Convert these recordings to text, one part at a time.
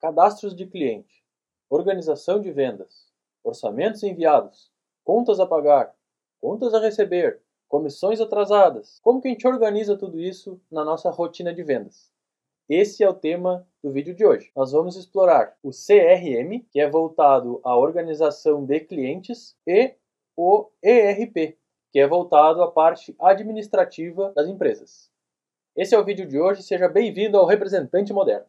cadastros de cliente, organização de vendas, orçamentos enviados, contas a pagar, contas a receber, comissões atrasadas. Como que a gente organiza tudo isso na nossa rotina de vendas? Esse é o tema do vídeo de hoje. Nós vamos explorar o CRM, que é voltado à organização de clientes, e o ERP, que é voltado à parte administrativa das empresas. Esse é o vídeo de hoje, seja bem-vindo ao Representante Moderno.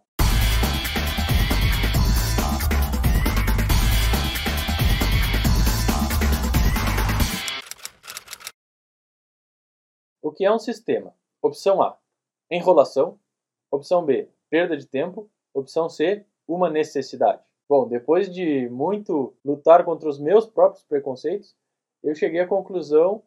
O que é um sistema? Opção A: enrolação. Opção B: perda de tempo. Opção C: uma necessidade. Bom, depois de muito lutar contra os meus próprios preconceitos, eu cheguei à conclusão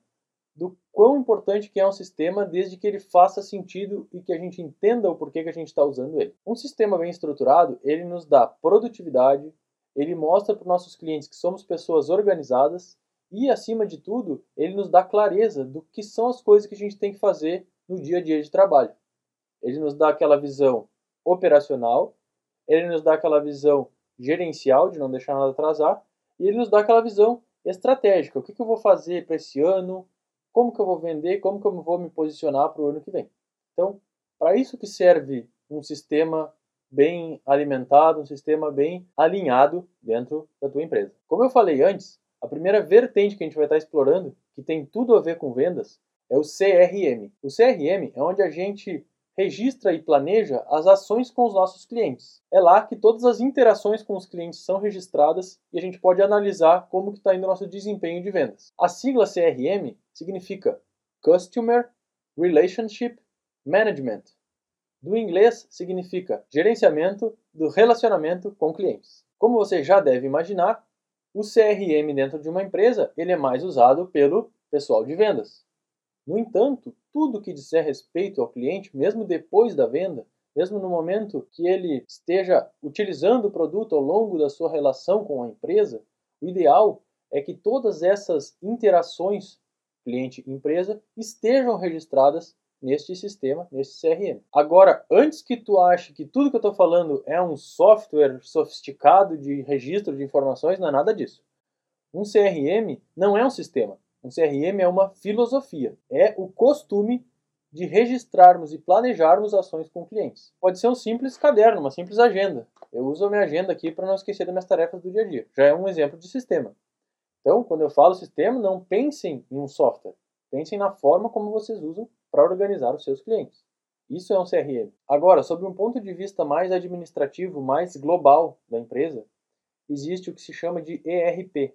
do quão importante que é um sistema desde que ele faça sentido e que a gente entenda o porquê que a gente está usando ele. Um sistema bem estruturado, ele nos dá produtividade, ele mostra para os nossos clientes que somos pessoas organizadas e, acima de tudo, ele nos dá clareza do que são as coisas que a gente tem que fazer no dia a dia de trabalho. Ele nos dá aquela visão operacional, ele nos dá aquela visão gerencial, de não deixar nada atrasar, e ele nos dá aquela visão estratégica. O que, que eu vou fazer para esse ano? Como que eu vou vender? Como que eu vou me posicionar para o ano que vem? Então, para isso que serve um sistema bem alimentado, um sistema bem alinhado dentro da tua empresa. Como eu falei antes, a primeira vertente que a gente vai estar explorando, que tem tudo a ver com vendas, é o CRM. O CRM é onde a gente registra e planeja as ações com os nossos clientes. É lá que todas as interações com os clientes são registradas e a gente pode analisar como está indo o nosso desempenho de vendas. A sigla CRM significa Customer Relationship Management. Do inglês significa gerenciamento do relacionamento com clientes. Como você já deve imaginar, o CRM dentro de uma empresa ele é mais usado pelo pessoal de vendas. No entanto, tudo que disser respeito ao cliente, mesmo depois da venda, mesmo no momento que ele esteja utilizando o produto ao longo da sua relação com a empresa, o ideal é que todas essas interações cliente-empresa estejam registradas neste sistema, neste CRM. Agora, antes que tu ache que tudo que eu estou falando é um software sofisticado de registro de informações, não é nada disso. Um CRM não é um sistema. Um CRM é uma filosofia. É o costume de registrarmos e planejarmos ações com clientes. Pode ser um simples caderno, uma simples agenda. Eu uso a minha agenda aqui para não esquecer das minhas tarefas do dia a dia. Já é um exemplo de sistema. Então, quando eu falo sistema, não pensem em um software. Pensem na forma como vocês usam para organizar os seus clientes. Isso é um CRM. Agora, sob um ponto de vista mais administrativo, mais global da empresa, existe o que se chama de ERP.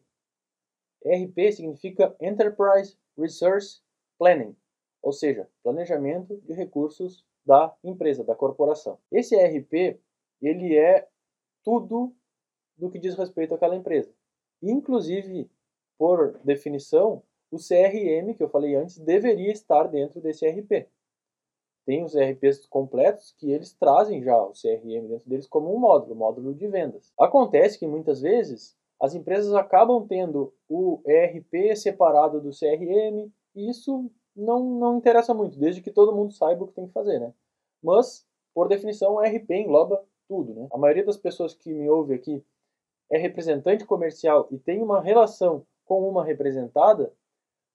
ERP significa Enterprise Resource Planning, ou seja, planejamento de recursos da empresa, da corporação. Esse ERP, ele é tudo do que diz respeito àquela empresa. Inclusive, por definição, o CRM, que eu falei antes, deveria estar dentro desse RP. Tem os RPs completos que eles trazem já o CRM dentro deles como um módulo, módulo de vendas. Acontece que muitas vezes as empresas acabam tendo o ERP separado do CRM e isso não, não interessa muito, desde que todo mundo saiba o que tem que fazer, né? Mas, por definição, o ERP engloba tudo, né? A maioria das pessoas que me ouve aqui é representante comercial e tem uma relação com uma representada,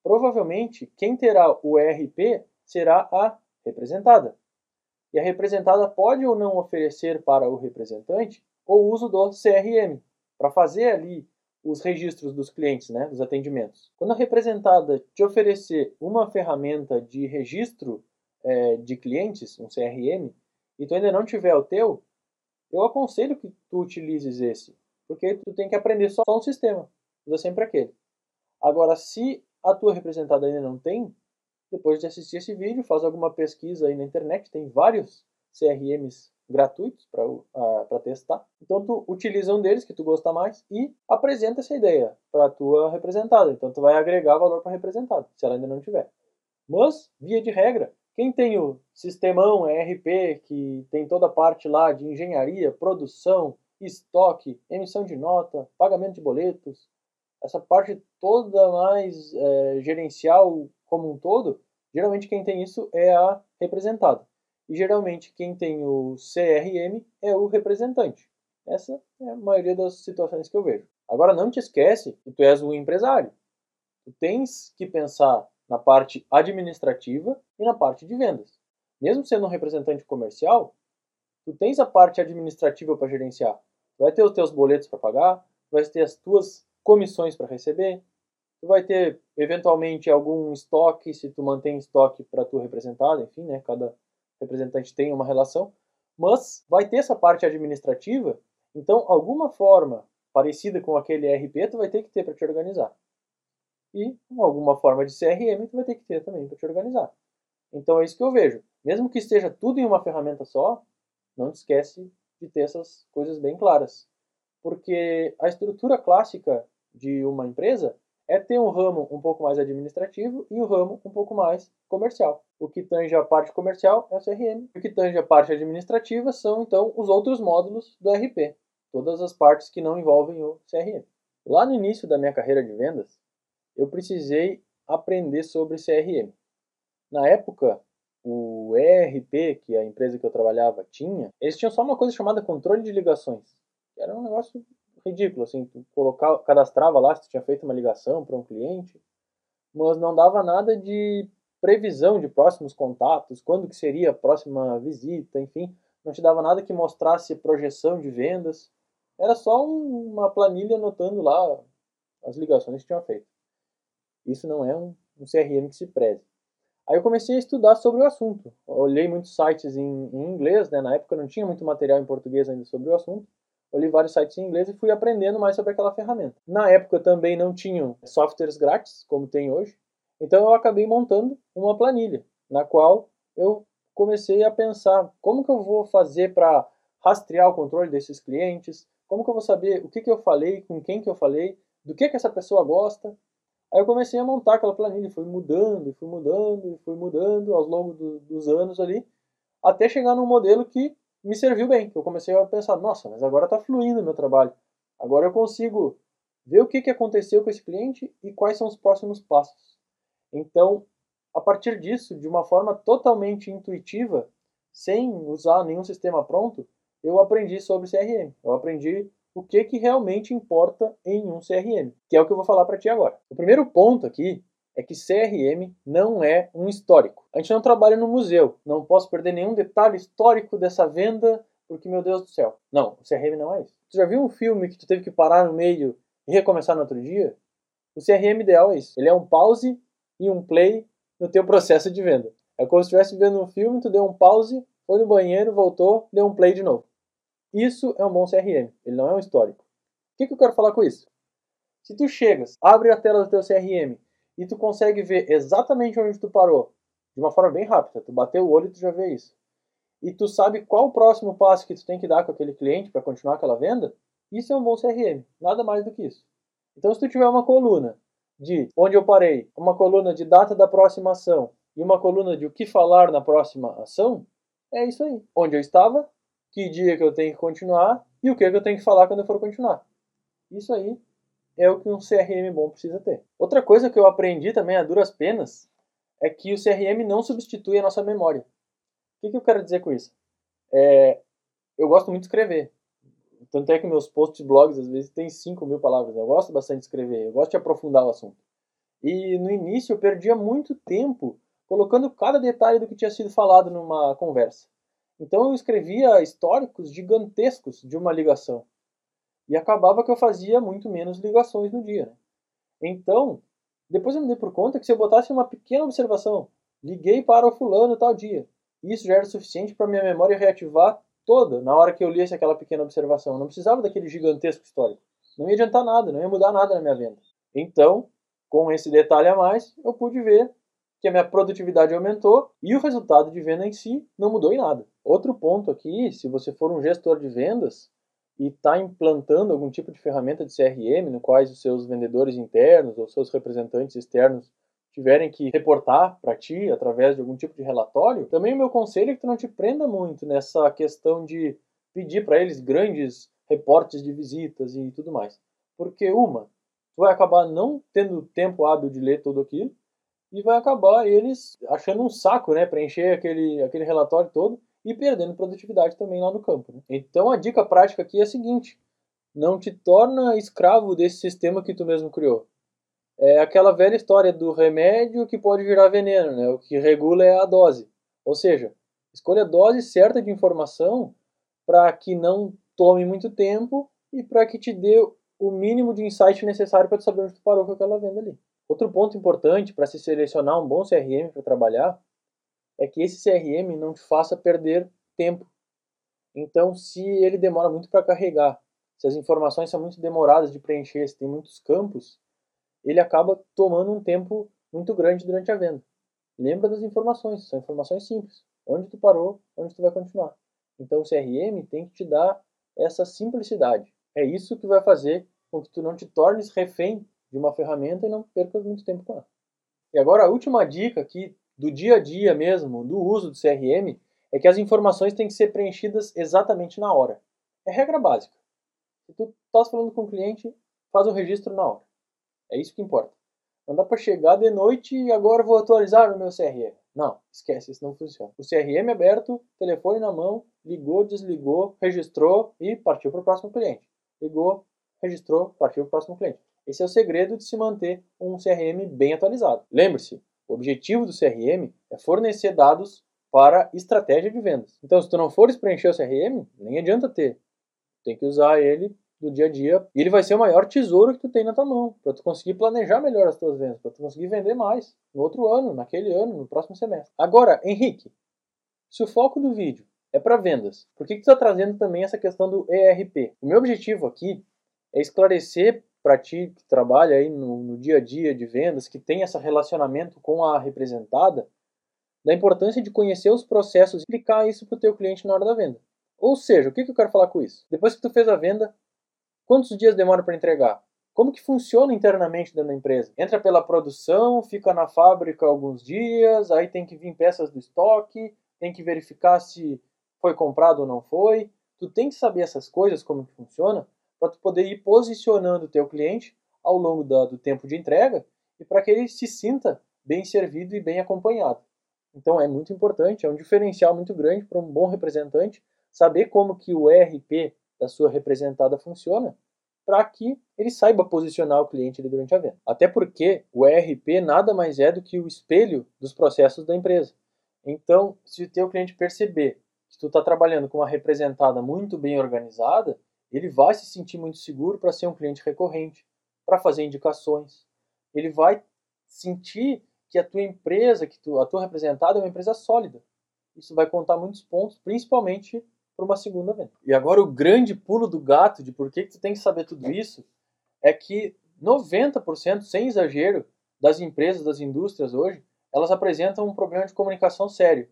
Provavelmente, quem terá o ERP será a representada. E a representada pode ou não oferecer para o representante o uso do CRM, para fazer ali os registros dos clientes, né, dos atendimentos. Quando a representada te oferecer uma ferramenta de registro é, de clientes, um CRM, e tu ainda não tiver o teu, eu aconselho que tu utilizes esse, porque tu tem que aprender só um sistema, usa sempre aquele. Agora, se a tua representada ainda não tem, depois de assistir esse vídeo, faz alguma pesquisa aí na internet, tem vários CRMs gratuitos para uh, testar. Então tu utiliza um deles que tu gosta mais e apresenta essa ideia para a tua representada. Então tu vai agregar valor para a representada, se ela ainda não tiver. Mas, via de regra, quem tem o sistemão ERP, que tem toda a parte lá de engenharia, produção, estoque, emissão de nota, pagamento de boletos, essa parte toda mais é, gerencial como um todo, geralmente quem tem isso é a representada. E geralmente quem tem o CRM é o representante. Essa é a maioria das situações que eu vejo. Agora não te esquece que tu és um empresário. Tu tens que pensar na parte administrativa e na parte de vendas. Mesmo sendo um representante comercial, tu tens a parte administrativa para gerenciar. Tu vai ter os teus boletos para pagar, tu vai ter as tuas comissões para receber, tu vai ter eventualmente algum estoque, se tu mantém estoque para tu representar, enfim, né, cada representante tem uma relação, mas vai ter essa parte administrativa, então alguma forma parecida com aquele ERP tu vai ter que ter para te organizar. E alguma forma de CRM tu vai ter que ter também para te organizar. Então é isso que eu vejo. Mesmo que esteja tudo em uma ferramenta só, não te esquece de ter essas coisas bem claras. Porque a estrutura clássica de uma empresa é ter um ramo um pouco mais administrativo e um ramo um pouco mais comercial. O que tange a parte comercial é o CRM. O que tange a parte administrativa são, então, os outros módulos do RP. Todas as partes que não envolvem o CRM. Lá no início da minha carreira de vendas, eu precisei aprender sobre CRM. Na época, o ERP que a empresa que eu trabalhava tinha, eles tinham só uma coisa chamada controle de ligações. Era um negócio ridículo, assim, tu colocar, cadastrava lá se tu tinha feito uma ligação para um cliente, mas não dava nada de previsão de próximos contatos, quando que seria a próxima visita, enfim, não te dava nada que mostrasse projeção de vendas. Era só uma planilha anotando lá as ligações que tinha feito. Isso não é um, um CRM que se preze. Aí eu comecei a estudar sobre o assunto. Olhei muitos sites em, em inglês, né? na época não tinha muito material em português ainda sobre o assunto. Olhei vários sites em inglês e fui aprendendo mais sobre aquela ferramenta. Na época também não tinham softwares grátis, como tem hoje, então eu acabei montando uma planilha, na qual eu comecei a pensar como que eu vou fazer para rastrear o controle desses clientes, como que eu vou saber o que, que eu falei, com quem que eu falei, do que, que essa pessoa gosta, Aí eu comecei a montar aquela planilha, fui mudando, fui mudando, fui mudando ao longo do, dos anos ali, até chegar num modelo que me serviu bem, eu comecei a pensar, nossa, mas agora está fluindo o meu trabalho. Agora eu consigo ver o que, que aconteceu com esse cliente e quais são os próximos passos. Então, a partir disso, de uma forma totalmente intuitiva, sem usar nenhum sistema pronto, eu aprendi sobre CRM. Eu aprendi o que, que realmente importa em um CRM, que é o que eu vou falar para ti agora. O primeiro ponto aqui é que CRM não é um histórico. A gente não trabalha no museu, não posso perder nenhum detalhe histórico dessa venda, porque meu Deus do céu. Não, o CRM não é isso. Tu já viu um filme que tu teve que parar no meio e recomeçar no outro dia? O CRM ideal é isso. Ele é um pause e um play no teu processo de venda. É como se estivesse vendo um filme, tu deu um pause, foi no banheiro, voltou, deu um play de novo. Isso é um bom CRM, ele não é um histórico. O que, que eu quero falar com isso? Se tu chegas, abre a tela do teu CRM e tu consegue ver exatamente onde tu parou, de uma forma bem rápida, tu bateu o olho e tu já vê isso. E tu sabe qual o próximo passo que tu tem que dar com aquele cliente para continuar aquela venda, isso é um bom CRM, nada mais do que isso. Então se tu tiver uma coluna de onde eu parei, uma coluna de data da próxima ação e uma coluna de o que falar na próxima ação, é isso aí. Onde eu estava, que dia que eu tenho que continuar e o que, que eu tenho que falar quando eu for continuar. Isso aí é o que um CRM bom precisa ter. Outra coisa que eu aprendi também a duras penas é que o CRM não substitui a nossa memória. O que, que eu quero dizer com isso? É, eu gosto muito de escrever. Tanto é que meus posts blogs às vezes têm 5 mil palavras. Eu gosto bastante de escrever, eu gosto de aprofundar o assunto. E no início eu perdia muito tempo colocando cada detalhe do que tinha sido falado numa conversa. Então eu escrevia históricos gigantescos de uma ligação. E acabava que eu fazia muito menos ligações no dia. Né? Então, depois eu me dei por conta que se eu botasse uma pequena observação, liguei para o fulano tal dia, isso já era suficiente para minha memória reativar toda na hora que eu lisse aquela pequena observação. Eu não precisava daquele gigantesco histórico. Não ia adiantar nada, não ia mudar nada na minha venda. Então, com esse detalhe a mais, eu pude ver que a minha produtividade aumentou e o resultado de venda em si não mudou em nada. Outro ponto aqui, se você for um gestor de vendas e está implantando algum tipo de ferramenta de CRM no quais os seus vendedores internos ou seus representantes externos tiverem que reportar para ti através de algum tipo de relatório, também o meu conselho é que tu não te prenda muito nessa questão de pedir para eles grandes reportes de visitas e tudo mais. Porque uma, tu vai acabar não tendo tempo hábil de ler tudo aquilo e vai acabar eles achando um saco, né, preencher aquele aquele relatório todo e perdendo produtividade também lá no campo. Né? Então a dica prática aqui é a seguinte: não te torna escravo desse sistema que tu mesmo criou. É aquela velha história do remédio que pode virar veneno, né? O que regula é a dose. Ou seja, escolha a dose certa de informação para que não tome muito tempo e para que te dê o mínimo de insight necessário para saber onde tu parou com aquela venda ali. Outro ponto importante para se selecionar um bom CRM para trabalhar é que esse CRM não te faça perder tempo. Então, se ele demora muito para carregar, se as informações são muito demoradas de preencher, se tem muitos campos, ele acaba tomando um tempo muito grande durante a venda. Lembra das informações, são informações simples. Onde tu parou, onde tu vai continuar. Então o CRM tem que te dar essa simplicidade. É isso que vai fazer com que tu não te tornes refém de uma ferramenta e não percas muito tempo com ela. E agora a última dica aqui do dia a dia mesmo, do uso do CRM, é que as informações têm que ser preenchidas exatamente na hora. É regra básica. Se tu estás falando com o cliente, faz o registro na hora. É isso que importa. Não dá para chegar de noite e agora vou atualizar o meu CRM. Não, esquece, isso não funciona. O CRM aberto, telefone na mão, ligou, desligou, registrou e partiu para o próximo cliente. Ligou, registrou, partiu para o próximo cliente. Esse é o segredo de se manter um CRM bem atualizado. Lembre-se, o objetivo do CRM é fornecer dados para estratégia de vendas. Então, se tu não fores preencher o CRM, nem adianta ter. Tem que usar ele do dia a dia. E ele vai ser o maior tesouro que tu tem na tua mão, para tu conseguir planejar melhor as tuas vendas, para tu conseguir vender mais no outro ano, naquele ano, no próximo semestre. Agora, Henrique, se o foco do vídeo é para vendas, por que, que tu está trazendo também essa questão do ERP? O meu objetivo aqui é esclarecer para ti que trabalha aí no, no dia a dia de vendas, que tem esse relacionamento com a representada, da importância de conhecer os processos e explicar isso para o teu cliente na hora da venda. Ou seja, o que, que eu quero falar com isso? Depois que tu fez a venda, Quantos dias demora para entregar? Como que funciona internamente dentro da empresa? Entra pela produção, fica na fábrica alguns dias, aí tem que vir peças do estoque, tem que verificar se foi comprado ou não foi. Tu tem que saber essas coisas, como que funciona, para tu poder ir posicionando o teu cliente ao longo da, do tempo de entrega e para que ele se sinta bem servido e bem acompanhado. Então é muito importante, é um diferencial muito grande para um bom representante saber como que o ERP da sua representada funciona para que ele saiba posicionar o cliente durante a venda. Até porque o ERP nada mais é do que o espelho dos processos da empresa. Então, se o teu cliente perceber que tu está trabalhando com uma representada muito bem organizada, ele vai se sentir muito seguro para ser um cliente recorrente, para fazer indicações. Ele vai sentir que a tua empresa, que tu, a tua representada é uma empresa sólida. Isso vai contar muitos pontos, principalmente para uma segunda venda. E agora o grande pulo do gato de por que, tu tem que saber tudo isso é que 90%, sem exagero, das empresas, das indústrias hoje, elas apresentam um problema de comunicação sério.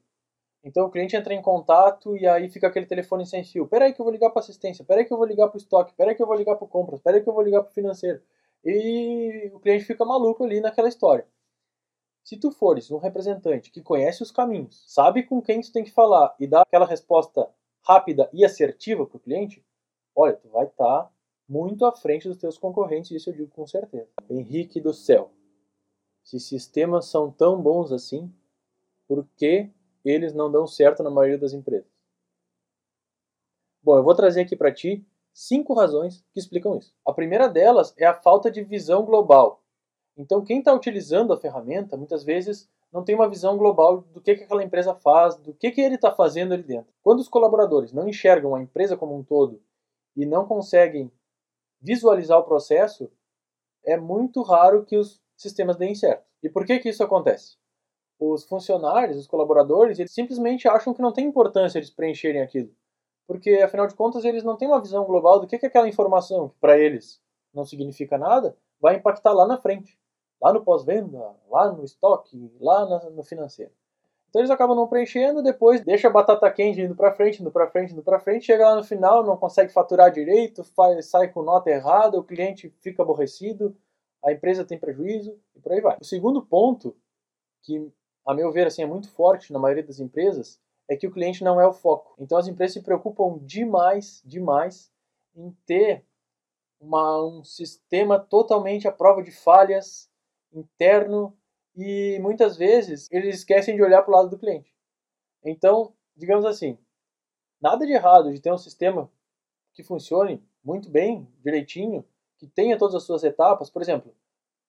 Então o cliente entra em contato e aí fica aquele telefone sem fio. Peraí que eu vou ligar para assistência, peraí que eu vou ligar para o estoque, peraí que eu vou ligar para compras, peraí que eu vou ligar para o financeiro. E o cliente fica maluco ali naquela história. Se tu fores um representante que conhece os caminhos, sabe com quem tu tem que falar e dá aquela resposta rápida e assertiva para o cliente, olha, tu vai estar tá muito à frente dos teus concorrentes, isso eu digo com certeza. Henrique do céu, se sistemas são tão bons assim, por que eles não dão certo na maioria das empresas? Bom, eu vou trazer aqui para ti cinco razões que explicam isso. A primeira delas é a falta de visão global. Então, quem está utilizando a ferramenta, muitas vezes não tem uma visão global do que, que aquela empresa faz, do que, que ele está fazendo ali dentro. Quando os colaboradores não enxergam a empresa como um todo e não conseguem visualizar o processo, é muito raro que os sistemas deem certo. E por que, que isso acontece? Os funcionários, os colaboradores, eles simplesmente acham que não tem importância eles preencherem aquilo. Porque, afinal de contas, eles não têm uma visão global do que, que aquela informação, que para eles não significa nada, vai impactar lá na frente lá no pós-venda, lá no estoque, lá no financeiro. Então eles acabam não preenchendo, depois deixa a batata quente indo para frente, indo para frente, indo para frente, chega lá no final, não consegue faturar direito, faz, sai com nota errada, o cliente fica aborrecido, a empresa tem prejuízo e por aí vai. O segundo ponto, que a meu ver assim é muito forte na maioria das empresas, é que o cliente não é o foco. Então as empresas se preocupam demais, demais em ter uma, um sistema totalmente à prova de falhas, interno e muitas vezes eles esquecem de olhar para o lado do cliente. Então, digamos assim, nada de errado de ter um sistema que funcione muito bem, direitinho, que tenha todas as suas etapas. Por exemplo,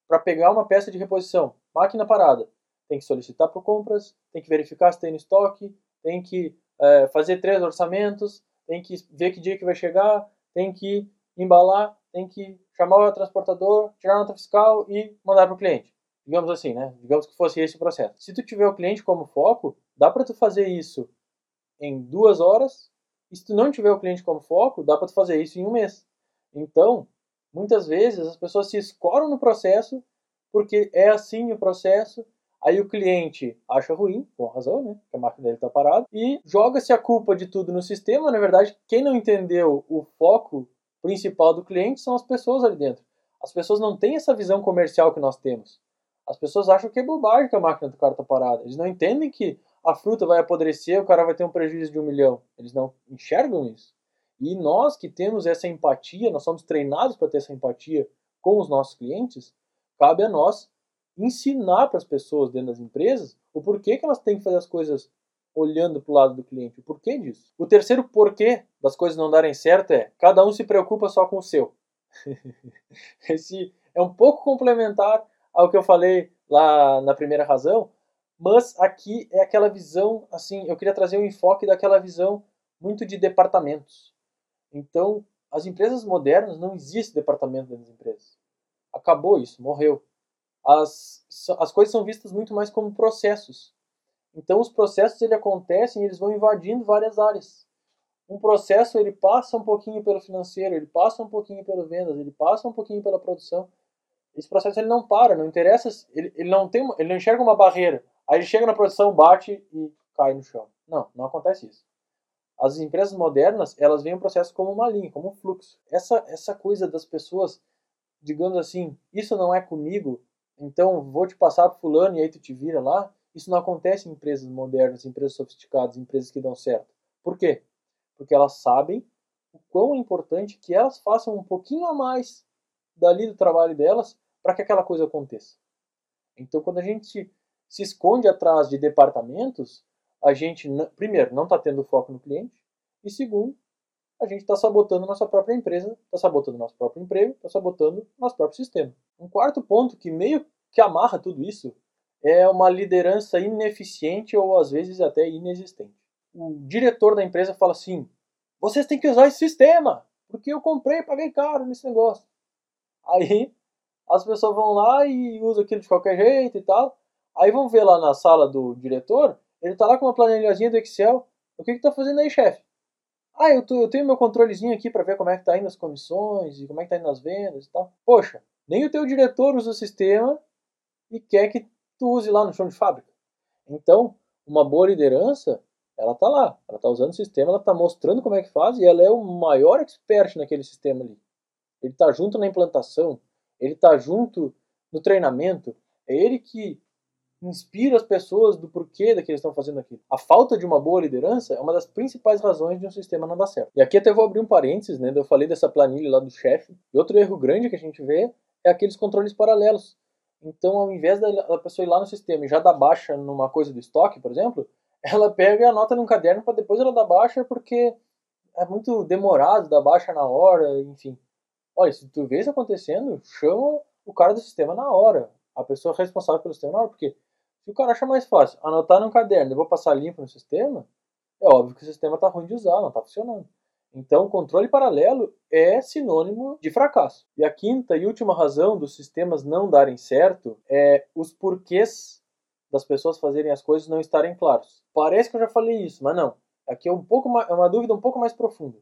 para pegar uma peça de reposição, máquina parada, tem que solicitar por compras, tem que verificar se tem no estoque, tem que é, fazer três orçamentos, tem que ver que dia que vai chegar, tem que embalar, tem que chamar o transportador, tirar a nota fiscal e mandar para o cliente. Digamos assim, né? Digamos que fosse esse o processo. Se tu tiver o cliente como foco, dá para tu fazer isso em duas horas. E se tu não tiver o cliente como foco, dá para tu fazer isso em um mês. Então, muitas vezes as pessoas se escoram no processo porque é assim o processo Aí o cliente acha ruim, com razão, né? Que a máquina dele está parada, e joga-se a culpa de tudo no sistema. Na verdade, quem não entendeu o foco principal do cliente são as pessoas ali dentro. As pessoas não têm essa visão comercial que nós temos. As pessoas acham que é bobagem que a máquina do cara está parada. Eles não entendem que a fruta vai apodrecer, o cara vai ter um prejuízo de um milhão. Eles não enxergam isso. E nós que temos essa empatia, nós somos treinados para ter essa empatia com os nossos clientes, cabe a nós ensinar para as pessoas dentro das empresas o porquê que elas têm que fazer as coisas olhando para o lado do cliente. O porquê disso? O terceiro porquê das coisas não darem certo é cada um se preocupa só com o seu. Esse é um pouco complementar ao que eu falei lá na primeira razão, mas aqui é aquela visão, assim, eu queria trazer um enfoque daquela visão muito de departamentos. Então, as empresas modernas não existe departamento dentro das empresas. Acabou isso, morreu as, as coisas são vistas muito mais como processos. Então os processos ele acontecem, eles vão invadindo várias áreas. Um processo ele passa um pouquinho pelo financeiro, ele passa um pouquinho pelo vendas, ele passa um pouquinho pela produção. Esse processo ele não para, não interessa, ele, ele não tem, ele não enxerga uma barreira. Aí ele chega na produção, bate e cai no chão. Não, não acontece isso. As empresas modernas, elas veem o processo como uma linha, como um fluxo. Essa essa coisa das pessoas, digamos assim, isso não é comigo, então vou te passar para fulano e aí tu te vira lá. Isso não acontece em empresas modernas, empresas sofisticadas, empresas que dão certo. Por quê? Porque elas sabem o quão é importante que elas façam um pouquinho a mais dali do trabalho delas para que aquela coisa aconteça. Então quando a gente se esconde atrás de departamentos, a gente, primeiro, não está tendo foco no cliente, e segundo, a gente está sabotando nossa própria empresa, está sabotando nosso próprio emprego, está sabotando nosso próprio sistema. Um quarto ponto que meio que amarra tudo isso é uma liderança ineficiente ou às vezes até inexistente. O diretor da empresa fala assim: vocês têm que usar esse sistema, porque eu comprei e paguei caro nesse negócio. Aí as pessoas vão lá e usam aquilo de qualquer jeito e tal. Aí vão ver lá na sala do diretor, ele está lá com uma planilhazinha do Excel. O que está fazendo aí, chefe? Ah, eu, tô, eu tenho meu controlezinho aqui para ver como é que tá indo as comissões e como é que tá indo as vendas e tal. Poxa, nem o teu diretor usa o sistema e quer que tu use lá no chão de fábrica. Então, uma boa liderança, ela tá lá, ela tá usando o sistema, ela tá mostrando como é que faz e ela é o maior expert naquele sistema ali. Ele tá junto na implantação, ele tá junto no treinamento, é ele que inspira as pessoas do porquê daqueles estão fazendo aquilo. A falta de uma boa liderança é uma das principais razões de um sistema não dar certo. E aqui até vou abrir um parênteses, né? Eu falei dessa planilha lá do chefe. E outro erro grande que a gente vê é aqueles controles paralelos. Então, ao invés da pessoa ir lá no sistema e já dar baixa numa coisa do estoque, por exemplo, ela pega e anota num caderno para depois ela dar baixa porque é muito demorado dar baixa na hora, enfim. Olha, se tu vê isso acontecendo, chama o cara do sistema na hora. A pessoa responsável pelo sistema na hora, porque se o cara acha mais fácil anotar num caderno e vou passar limpo no sistema, é óbvio que o sistema está ruim de usar, não está funcionando. Então, controle paralelo é sinônimo de fracasso. E a quinta e última razão dos sistemas não darem certo é os porquês das pessoas fazerem as coisas não estarem claros. Parece que eu já falei isso, mas não. Aqui é um pouco mais, é uma dúvida um pouco mais profunda.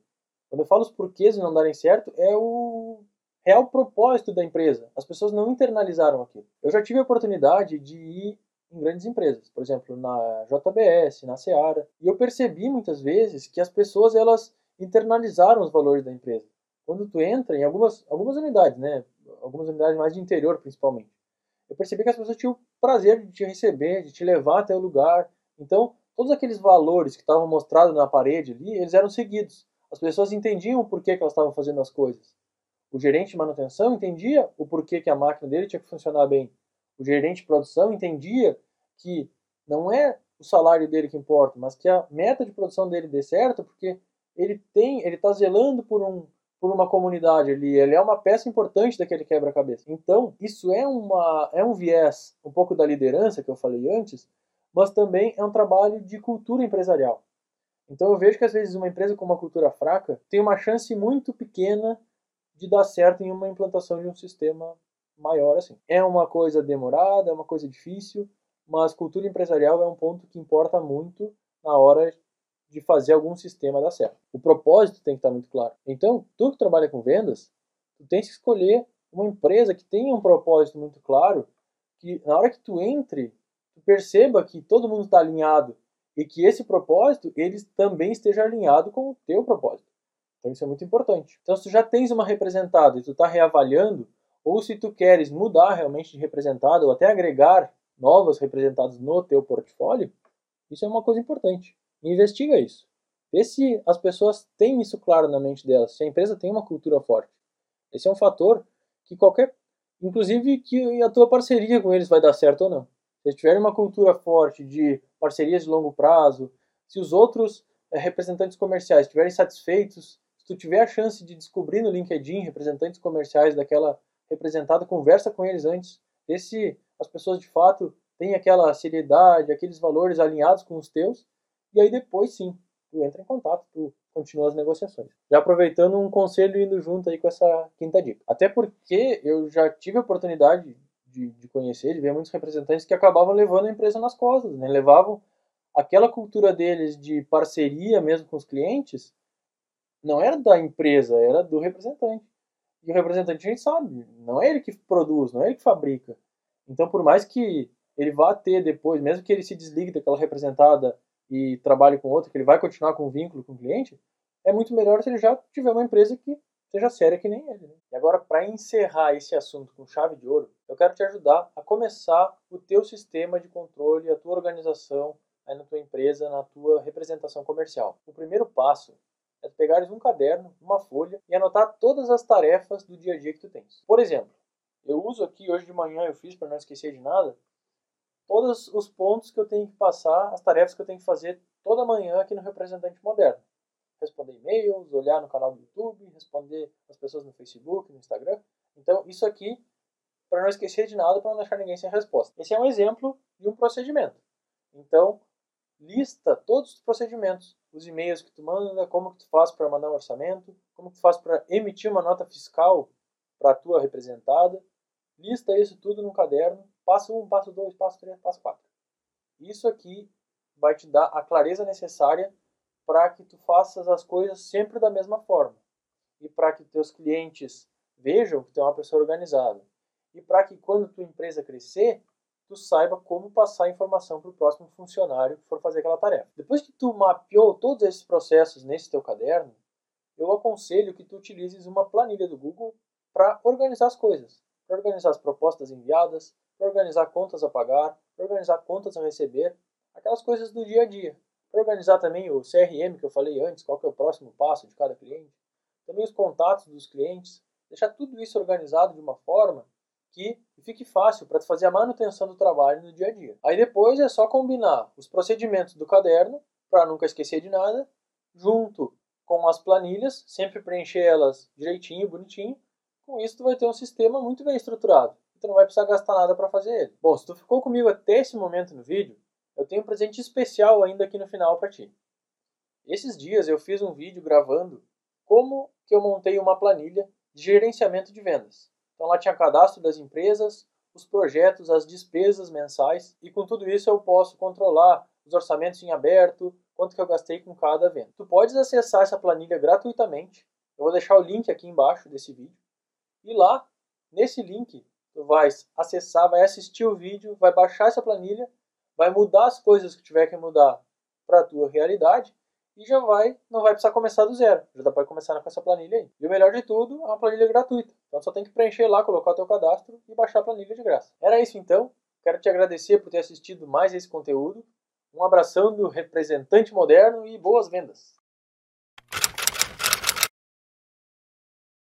Quando eu falo os porquês de não darem certo, é o real propósito da empresa. As pessoas não internalizaram aquilo. Eu já tive a oportunidade de ir em grandes empresas, por exemplo, na JBS, na Seara, e eu percebi muitas vezes que as pessoas elas internalizaram os valores da empresa. Quando tu entra em algumas algumas unidades, né, algumas unidades mais de interior principalmente, eu percebi que as pessoas tinham o prazer de te receber, de te levar até o lugar. Então, todos aqueles valores que estavam mostrados na parede ali, eles eram seguidos. As pessoas entendiam o porquê que elas estavam fazendo as coisas. O gerente de manutenção entendia o porquê que a máquina dele tinha que funcionar bem o gerente de produção entendia que não é o salário dele que importa, mas que a meta de produção dele dê certo, porque ele tem, ele está zelando por um por uma comunidade ali, ele é uma peça importante daquele quebra-cabeça. Então, isso é uma é um viés um pouco da liderança que eu falei antes, mas também é um trabalho de cultura empresarial. Então eu vejo que às vezes uma empresa com uma cultura fraca tem uma chance muito pequena de dar certo em uma implantação de um sistema maior assim. É uma coisa demorada, é uma coisa difícil, mas cultura empresarial é um ponto que importa muito na hora de fazer algum sistema dar certo. O propósito tem que estar muito claro. Então, tu que trabalha com vendas, tu tens que escolher uma empresa que tenha um propósito muito claro, que na hora que tu entre, tu perceba que todo mundo está alinhado e que esse propósito ele também esteja alinhado com o teu propósito. Então isso é muito importante. Então se tu já tens uma representada e tu está reavaliando, ou se tu queres mudar realmente de representado ou até agregar novas representadas no teu portfólio, isso é uma coisa importante. Investiga isso. Vê se as pessoas têm isso claro na mente delas, se a empresa tem uma cultura forte. Esse é um fator que qualquer, inclusive que a tua parceria com eles vai dar certo ou não. Se eles tiverem uma cultura forte de parcerias de longo prazo, se os outros é, representantes comerciais estiverem satisfeitos, se tu tiver a chance de descobrir no LinkedIn representantes comerciais daquela representada, conversa com eles antes, vê se as pessoas de fato têm aquela seriedade, aqueles valores alinhados com os teus, e aí depois sim, tu entra em contato, tu continua as negociações. Já aproveitando um conselho indo junto aí com essa quinta dica. Até porque eu já tive a oportunidade de, de conhecer, de ver muitos representantes que acabavam levando a empresa nas costas, né? Levavam aquela cultura deles de parceria mesmo com os clientes, não era da empresa, era do representante. E o representante a gente sabe, não é ele que produz, não é ele que fabrica. Então, por mais que ele vá ter depois, mesmo que ele se desligue daquela representada e trabalhe com outra, que ele vai continuar com um vínculo com o cliente, é muito melhor se ele já tiver uma empresa que seja séria que nem ele. Né? E agora, para encerrar esse assunto com chave de ouro, eu quero te ajudar a começar o teu sistema de controle, a tua organização aí na tua empresa, na tua representação comercial. O primeiro passo é pegares um caderno, uma folha e anotar todas as tarefas do dia a dia que tu tens. Por exemplo, eu uso aqui hoje de manhã eu fiz para não esquecer de nada, todos os pontos que eu tenho que passar, as tarefas que eu tenho que fazer toda manhã aqui no Representante Moderno. Responder e-mails, olhar no canal do YouTube, responder as pessoas no Facebook, no Instagram. Então, isso aqui, para não esquecer de nada, para não deixar ninguém sem resposta. Esse é um exemplo de um procedimento. Então, lista todos os procedimentos, os e-mails que tu manda, como que tu faz para mandar um orçamento, como que tu faz para emitir uma nota fiscal para a tua representada. Lista isso tudo num caderno Passo 1, um, passo 2, passo 3, passo 4. Isso aqui vai te dar a clareza necessária para que tu faças as coisas sempre da mesma forma. E para que teus clientes vejam que tu é uma pessoa organizada. E para que quando tua empresa crescer, tu saiba como passar a informação para o próximo funcionário que for fazer aquela tarefa. Depois que tu mapeou todos esses processos nesse teu caderno, eu aconselho que tu utilizes uma planilha do Google para organizar as coisas, para organizar as propostas enviadas, para organizar contas a pagar, para organizar contas a receber, aquelas coisas do dia a dia. Para organizar também o CRM que eu falei antes, qual que é o próximo passo de cada cliente, também os contatos dos clientes, deixar tudo isso organizado de uma forma que fique fácil para fazer a manutenção do trabalho no dia a dia. Aí depois é só combinar os procedimentos do caderno, para nunca esquecer de nada, junto com as planilhas, sempre preencher elas direitinho, bonitinho. Com isso tu vai ter um sistema muito bem estruturado tu não vai precisar gastar nada para fazer ele. Bom, se tu ficou comigo até esse momento no vídeo, eu tenho um presente especial ainda aqui no final para ti. Esses dias eu fiz um vídeo gravando como que eu montei uma planilha de gerenciamento de vendas. Então lá tinha cadastro das empresas, os projetos, as despesas mensais e com tudo isso eu posso controlar os orçamentos em aberto, quanto que eu gastei com cada venda. Tu podes acessar essa planilha gratuitamente. Eu vou deixar o link aqui embaixo desse vídeo. E lá, nesse link, tu vai acessar, vai assistir o vídeo, vai baixar essa planilha, vai mudar as coisas que tiver que mudar para a tua realidade e já vai, não vai precisar começar do zero. Já dá para começar com essa planilha aí. E o melhor de tudo, é uma planilha gratuita. Então só tem que preencher lá, colocar o teu cadastro e baixar a planilha de graça. Era isso então. Quero te agradecer por ter assistido mais esse conteúdo. Um abração do representante moderno e boas vendas.